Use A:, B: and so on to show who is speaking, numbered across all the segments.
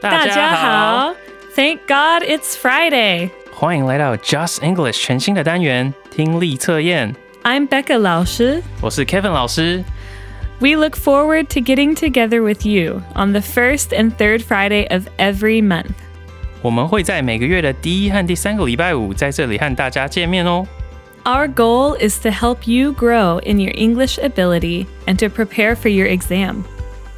A: 大家好，Thank God it's Friday.
B: 欢迎来到 Just English 全新的单元听力测验。
A: I'm Becca 老师。
B: 我是 Kevin 老师。
A: We look forward to getting together with you on the first and third Friday of every month.
B: 我们会在每个月的第一和第三个礼拜五在这里和大家见面哦。
A: Our goal is to help you grow in your English ability and to prepare for your exam.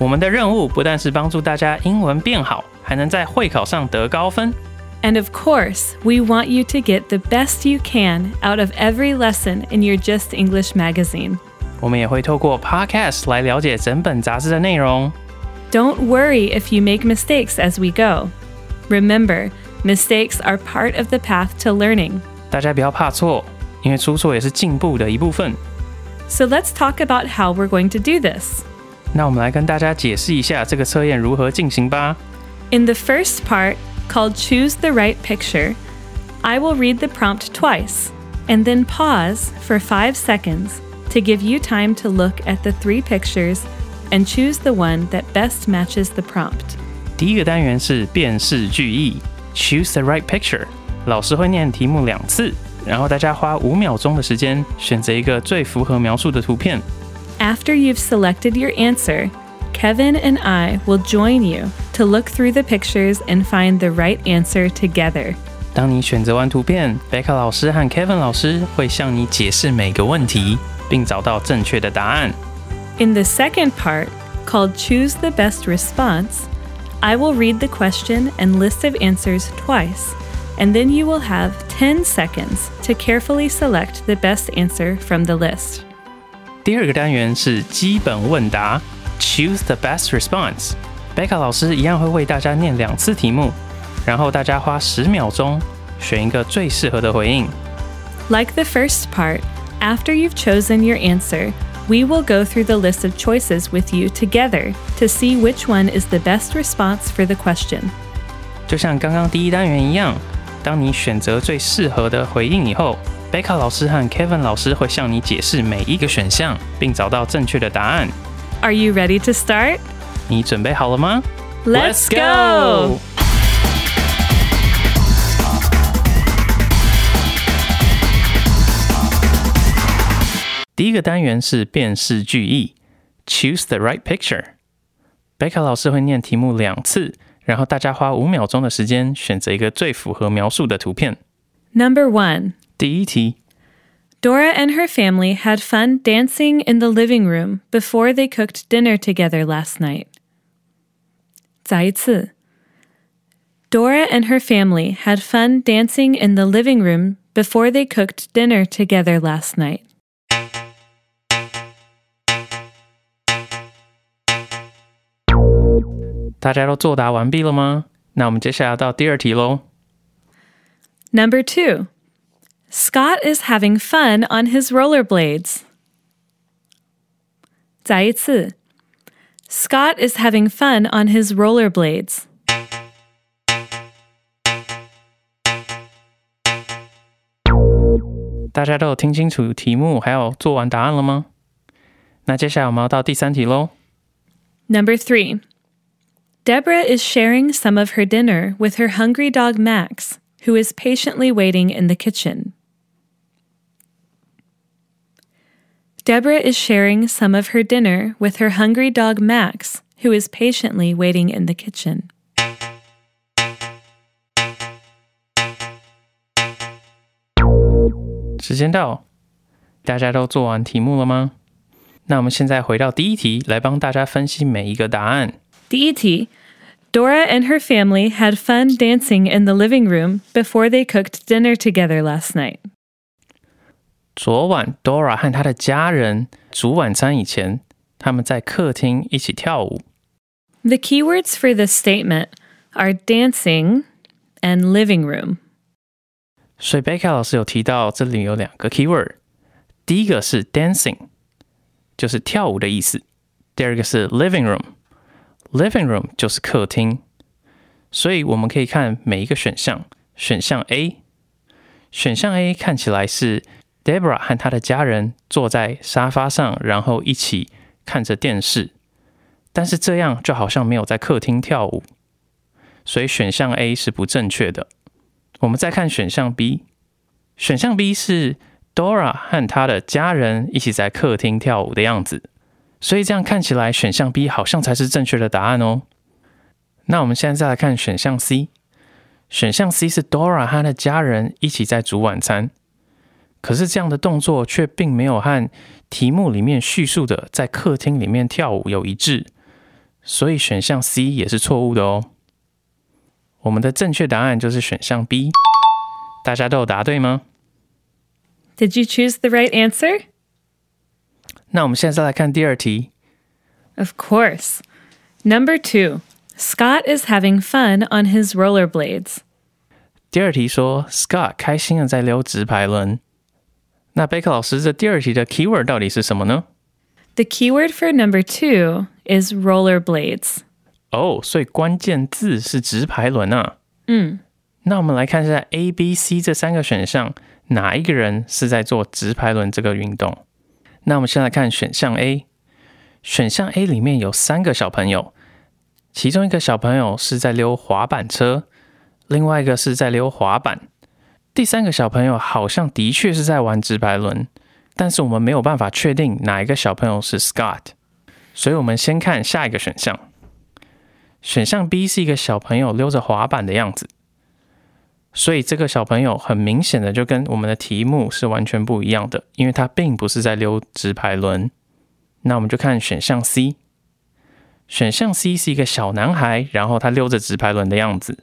B: 我们的任务不但是帮助大家英文变好，还能在会考上得高分。
A: And of course, we want you to get the best you can out of every lesson in your Just English magazine.
B: 我们也会透过 Podcast 来了解整本杂志的内容。
A: Don't worry if you make mistakes as we go. Remember, mistakes are part of the path to learning.
B: 大家不要怕错，因为出错也是进步的一部分。
A: So let's talk about how we're going to do this.
B: 那我们来跟大家解释一下这个测验如何进行吧。
A: In the first part, called Choose the Right Picture, I will read the prompt twice and then pause for five seconds to give you time to look at the three pictures and choose the one that best matches the prompt.
B: 第一个单元是辨识句意，Choose the right picture。老师会念题目两次，然后大家花五秒钟的时间选择一个最符合描述的图片。
A: After you've selected your answer, Kevin and I will join you to look through the pictures and find the right answer together.
B: 当你选择完图片，贝卡老师和 Kevin 老师会向你解释每个问题，并找到正确的答案。
A: In the second part, called Choose the Best Response, I will read the question and list of answers twice, and then you will have 10 seconds to carefully select the best answer from the list.
B: 第二个单元是基本问答，Choose the best response。贝卡老师一样会为大家念两次题目，然后大家花十秒钟选一个最适合的回应。
A: Like the first part, after you've chosen your answer, we will go through the list of choices with you together to see which one is the best response for the question.
B: 就像刚刚第一单元一样， 当你选择最适合的回应以后，贝卡老师和 Kevin 老师会向你解释每一个选项，并找到正确的答案。
A: Are you ready to start?
B: 你准备好了吗
A: Let's go!
B: 第一个单元是辨识句意，Choose the right picture。贝卡老师会念题目两次，然后大家花五秒钟的时间选择一个最符合描述的图片。
A: Number one.
B: 第一题，
A: Dora and her family had fun dancing in the living room before they cooked dinner together last night. 再一次. Dora and her family had fun dancing in the living room before they cooked dinner together last night.
B: 大家都作答完毕了吗？那我们接下来到第二题喽。
A: Number two. Scott is having fun on his rollerblades. 再一次. Scott is having fun on his rollerblades.
B: 大家都有听清楚题目，还有做完答案了吗？那接下来我们要到第三题喽。
A: Number three. Deborah is sharing some of her dinner with her hungry dog Max, who is patiently waiting in the kitchen. Deborah is sharing some of her dinner with her hungry dog Max, who is patiently waiting in the kitchen. Dora and her family had fun dancing in the living room before they cooked dinner together last night.
B: 昨晚 Dora 和她的家人煮晚餐以前，他们在客厅一起跳舞。
A: The keywords for this statement are dancing and living room.
B: 所以贝卡老师有提到，这里有两个 keyword，第一个是 dancing，就是跳舞的意思；第二个是 living Living room 就是客厅。所以我们可以看每一个选项，选项 A，选项 A 看起来是 Debra 和她的家人坐在沙发上，然后一起看着电视，但是这样就好像没有在客厅跳舞，所以选项 A 是不正确的。我们再看选项 B，选项 B 是 Dora 和她的家人一起在客厅跳舞的样子，所以这样看起来选项 B 好像才是正确的答案哦。那我们现在再来看选项 C，选项 C 是 Dora 和她的家人一起在煮晚餐，可是这样的动作却并没有和题目里面叙述的在客厅里面跳舞有一致，所以选项 C 也是错误的哦。我们的正确答案就是选项 B，大家都有答对吗
A: ？Did you choose the right answer?
B: 那我们现在再来看第二题。
A: Of course. Number two Scott is having fun on his rollerblades.
B: 第二题说 Scott 开心的在溜直排轮。那贝克老师，这第二题的 keyword 到底是什么呢？
A: The keyword for number two is rollerblades.
B: 哦，所以关键字是直排轮啊。
A: 嗯，
B: 那我们来看一下 A、B、C 这三个选项，哪一个人是在做直排轮这个运动？ 那我们先来看选项 A。选项 A 里面有三个小朋友，其中一个小朋友是在溜滑板车，另外一个是在溜滑板，第三个小朋友好像的确是在玩直排轮，但是我们没有办法确定哪一个小朋友是 Scott，所以我们先看下一个选项。选项 B 是一个小朋友溜着滑板的样子，所以这个小朋友很明显的就跟我们的题目是完全不一样的，因为他并不是在溜直排轮。那我们就看选项 C，选项 C 是一个小男孩，然后他溜着直排轮的样子，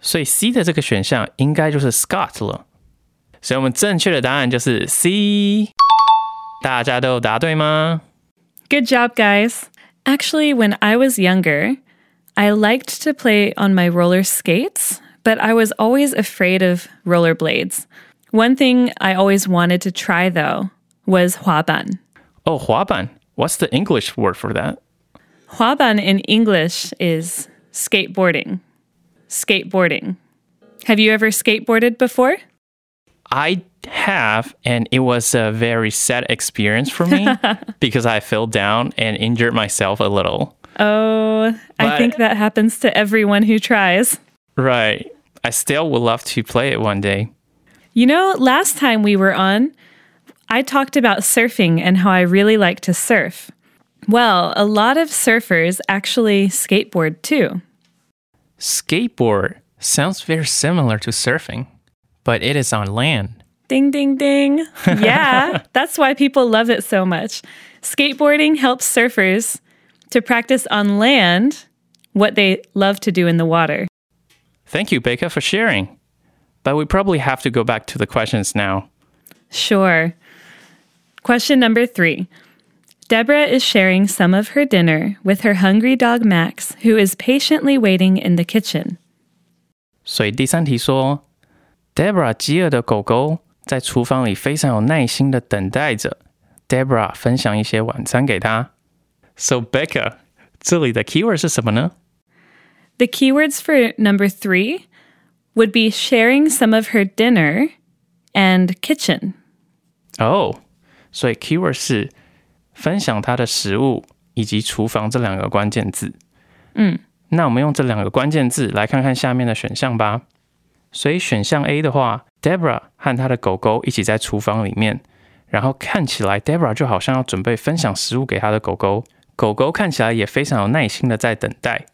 B: 所以 C 的这个选项应该就是 Scott 了。所以我们正确的答案就是 C。大家都有答对吗
A: ？Good job, guys. Actually, when I was younger, I liked to play on my roller skates, but I was always afraid of rollerblades. One thing I always wanted to try though was huaban.
B: Oh, huaban. What's the English word for that?
A: Huaban in English is skateboarding. Skateboarding. Have you ever skateboarded before?
B: I have, and it was a very sad experience for me because I fell down and injured myself a little.
A: Oh,
B: but, I
A: think that happens to everyone who tries.
B: Right. I still would love to play it one day.
A: You know, last time we were on, I talked about surfing and how I really like to surf. Well, a lot of surfers actually skateboard too.
B: Skateboard sounds very similar to surfing, but it is on land.
A: Ding, ding, ding. Yeah, that's why people love it so much. Skateboarding helps surfers to practice on land what they love to do in the water.
B: Thank you, Becca, for sharing. But we probably have to go back to the questions now.
A: Sure. Question number three. Deborah is sharing some of her dinner with her hungry dog Max, who is patiently waiting in the kitchen.
B: 所以第三题说，Debra 饥饿的狗狗在厨房里非常有耐心的等待着 Debra 分享一些晚餐给他。So Becca，这里的 keyword 是什么呢？
A: The keywords for number three would be sharing some of her dinner and kitchen.
B: 哦，所以 keyword 是分享他的食物以及厨房这两个关键字。
A: 嗯，
B: 那我们用这两个关键字来看看下面的选项吧。所以选项 A 的话，Debra 和她的狗狗一起在厨房里面，然后看起来 Debra 就好像要准备分享食物给她的狗狗，狗狗看起来也非常有耐心的在等待，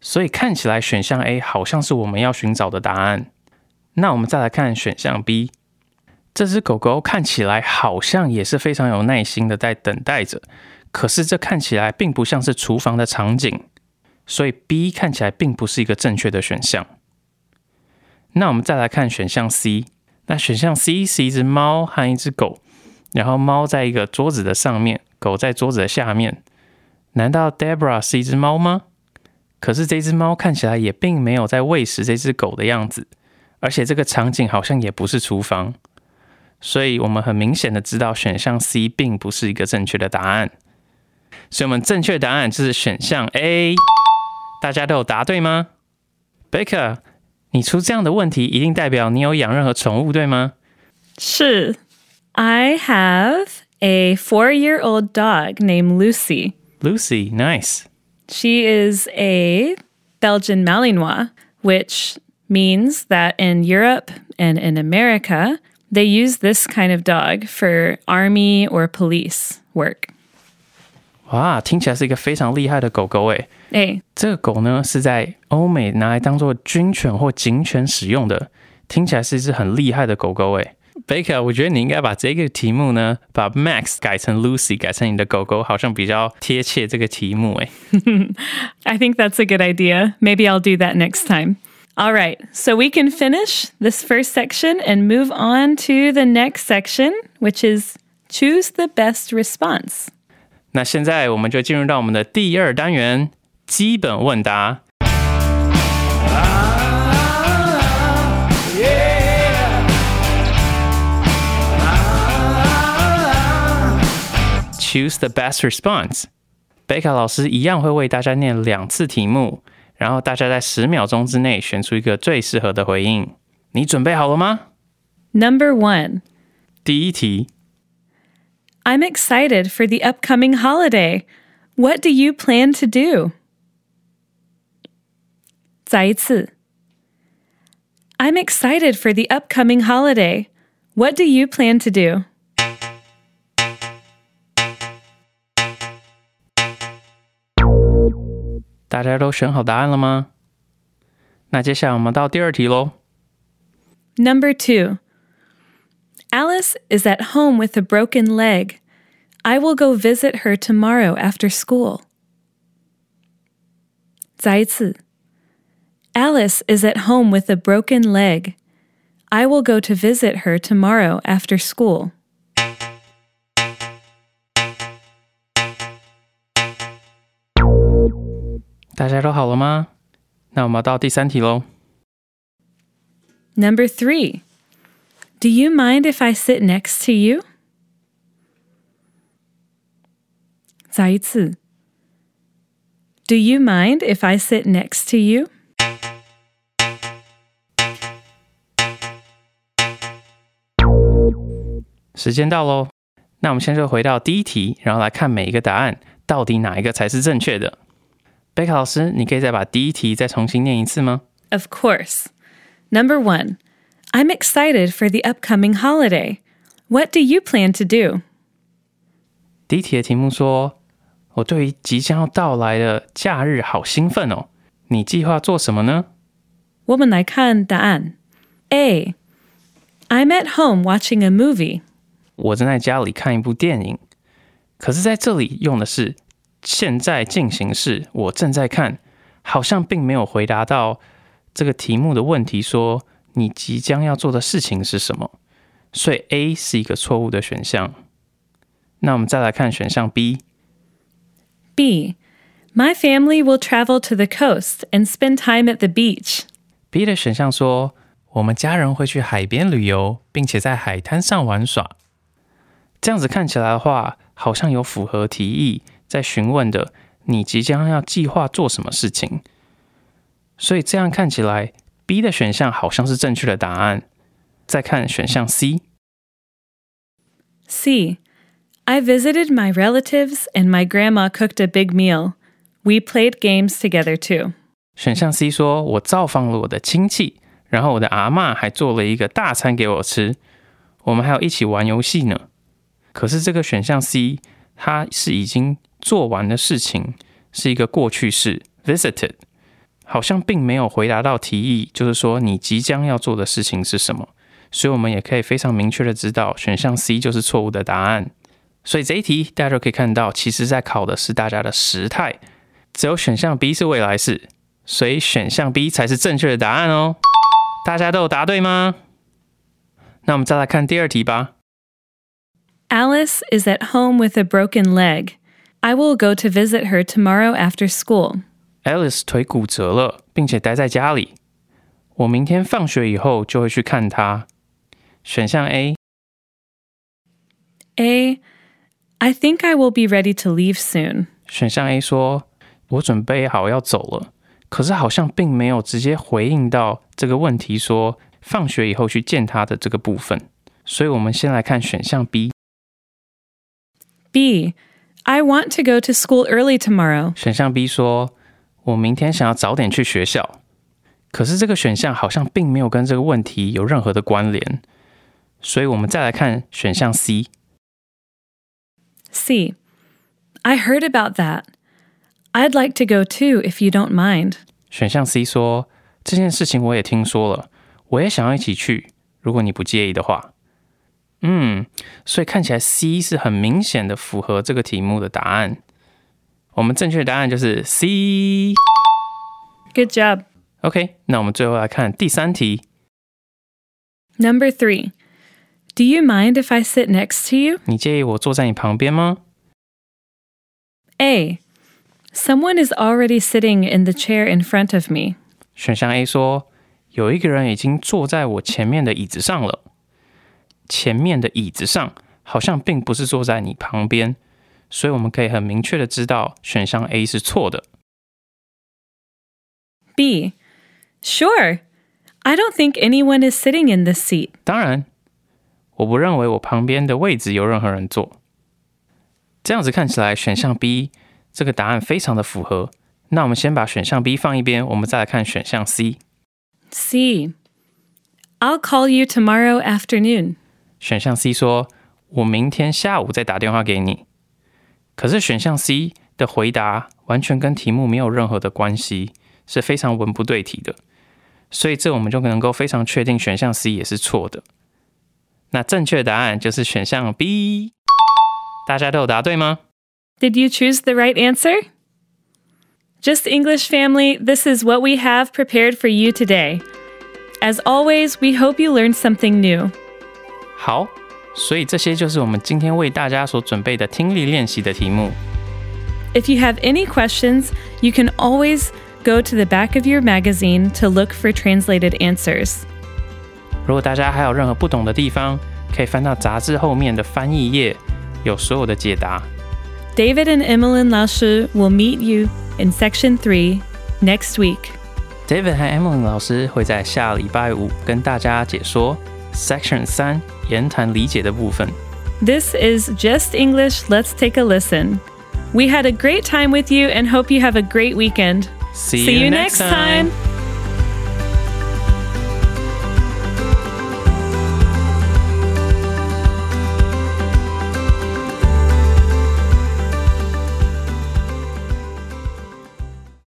B: 所以看起来选项 A 好像是我们要寻找的答案。那我们再来看选项 B，这只狗狗看起来好像也是非常有耐心的在等待着，可是这看起来并不像是厨房的场景，所以 B 看起来并不是一个正确的选项。那我们再来看选项 C，那选项 C 是一只猫和一只狗，然后猫在一个桌子的上面，狗在桌子的下面。难道 Debra 是一只猫吗？可是这只猫看起来也并没有在喂食这只狗的样子，而且这个场景好像也不是厨房，所以我们很明显的知道选项 C 并不是一个正确的答案。所以我们正确答案就是选项 A。大家都有答对吗？Baker，你出这样的问题，一定代表你有养任何宠物，对吗？
A: 是 I have a four year old dog named Lucy.
B: Lucy, nice.
A: She is a Belgian Malinois, which means that in Europe and in America, they use this kind of dog for army or police work.
B: 哇，听起来是一个非常厉害的狗狗诶。
A: Hey,
B: 这个狗呢是在欧美拿来当做军犬或警犬使用的，听起来是一只很厉害的狗狗诶。 Becca，我觉得你应该把这个题目呢，把 Max 改成 Lucy，改成你的狗狗，好像比较贴切这个题目诶。
A: I think that's a good idea. Maybe I'll do that next time. All right, so we can finish this first section and move on to the next section, which is choose the best response.
B: 那现在我们就进入到我们的第二单元基本问答。Choose the best response。贝卡老师一样会为大家念两次题目，然后大家在十秒钟之内选出一个最适合的回应。你准备好了吗？
A: Number one,
B: 第一题，
A: I'm excited for the upcoming holiday. What do you plan to do? 再一次. I'm excited for the upcoming holiday. What do you plan to do?
B: 大家都选好答案了吗？那接下来我们到第二题喽。
A: Number two, Alice is at home with a broken leg. I will go visit her tomorrow after school. 再一次. Alice is at home with a broken leg. I will go to visit her tomorrow after school.
B: 大家都好了吗？那我们到第三题喽。
A: Number three, Do you mind if I sit next to you? 再一次. Do you mind if I sit next to you?
B: 时间到喽，那我们现在就回到第一题，然后来看每一个答案到底哪一个才是正确的。贝卡老师，你可以再把第一题再重新念一次吗？
A: Of course. Number one, I'm excited for the upcoming holiday. What do you plan to do?
B: 第一题的题目说：“我对于即将要到来的假日好兴奋哦。”你计划做什么呢？
A: 我们来看答案. A. I'm at home watching a movie.
B: 我正在家里看一部电影。可是在这里用的是 现在进行式，我正在看，好像并没有回答到这个题目的问题，说你即将要做的事情是什么。所以 A 是一个错误的选项。那我们再来看选项 B。
A: B. My family will travel to the coast and spend time at the beach.
B: B 的选项说，我们家人会去海边旅游，并且在海滩上玩耍。这样子看起来的话，好像有符合题意在询问的你即将要计划做什么事情。所以这样看起来，B 的选项好像是正确的答案。再看选项
A: C，C. I visited my relatives and my grandma cooked a big meal. We played games together too.
B: 选项 C 说，我造访了我的亲戚，然后我的阿嬷还做了一个大餐给我吃，我们还有一起玩游戏呢。可是这个选项 C，它是已经做完的事情，是一个过去式 visited，好像并没有回答到提议，就是说你即将要做的事情是什么。所以我们也可以非常明确的知道，选项 C 就是错误的答案。所以这一题大家都可以看到，其实在考的是大家的时态，只有选项 B 是未来式，所以选项 B 才是正确的答案哦。大家都有答对吗？那我们再来看第二题吧。
A: Alice is at home with a broken leg. I will go to visit her tomorrow after school.
B: Alice 腿骨折了，并且待在家里。我明天放学以后就会去看她。选项 A，
A: A. I think I will be ready to leave soon.
B: 选项 A 说：“我准备好要走了。”可是好像并没有直接回应到这个问题，说放学以后去见他的这个部分。所以，我们先来看选项 B。
A: B. I want to go to school early tomorrow.
B: 选项 B 说：“我明天想要早点去学校。”可是这个选项好像并没有跟这个问题有任何的关联。所以我们再来看选项 C。
A: C. I heard about that. I'd like to go too if you don't mind.
B: 选项 C 说：“这件事情我也听说了，我也想要一起去，如果你不介意的话。” 嗯，所以看起来 C 是很明显的符合这个题目的答案。我们正确答案就是 C。
A: Good job.
B: OK，那我们最后来看第三题。
A: Number three, Do you mind if I sit next to you?
B: 你介意我坐在你旁边吗
A: ？A. Someone is already sitting in the chair in front of me.
B: 选项 A 说：“有一个人已经坐在我前面的椅子上了。”前面的椅子上好像并不是坐在你旁边，所以我们可以很明确的知道选项 A 是错的。
A: B. Sure. I don't think anyone is sitting in this seat.
B: 当然，我不认为我旁边的位置有任何人坐。这样子看起来，选项 B 这个答案非常的符合。那我们先把选项 B 放一边，我们再来看选项 C。
A: C. I'll call you tomorrow afternoon.
B: 选项 C 说：“我明天下午再打电话给你。”可是选项 C 的回答完全跟题目没有任何的关系，是非常文不对题的。所以这我们就能够非常确定选项 C 也是错的。那正确答案就是选项 B。大家都有答对吗
A: ？Did you choose the right answer? Just English family, this is what we have prepared for you today. As always, we hope you learn something new.
B: 好，所以这些就是我们今天为大家所准备的听力练习的题目。
A: If you have any questions, you can always go to the back of your magazine to look for translated answers.
B: 如果大家还有任何不懂的地方，可以翻到杂志后面的翻译页，有所有的解答。
A: David and Emmeline Lausche will meet you in section 3 next week.
B: David 和 Emily 老师会在下礼拜五跟大家解说 Section 三言谈理解的部分。
A: This is Just English. Let's take a listen. We had a great time with you and hope you have a great weekend.
B: See,
A: See you next time.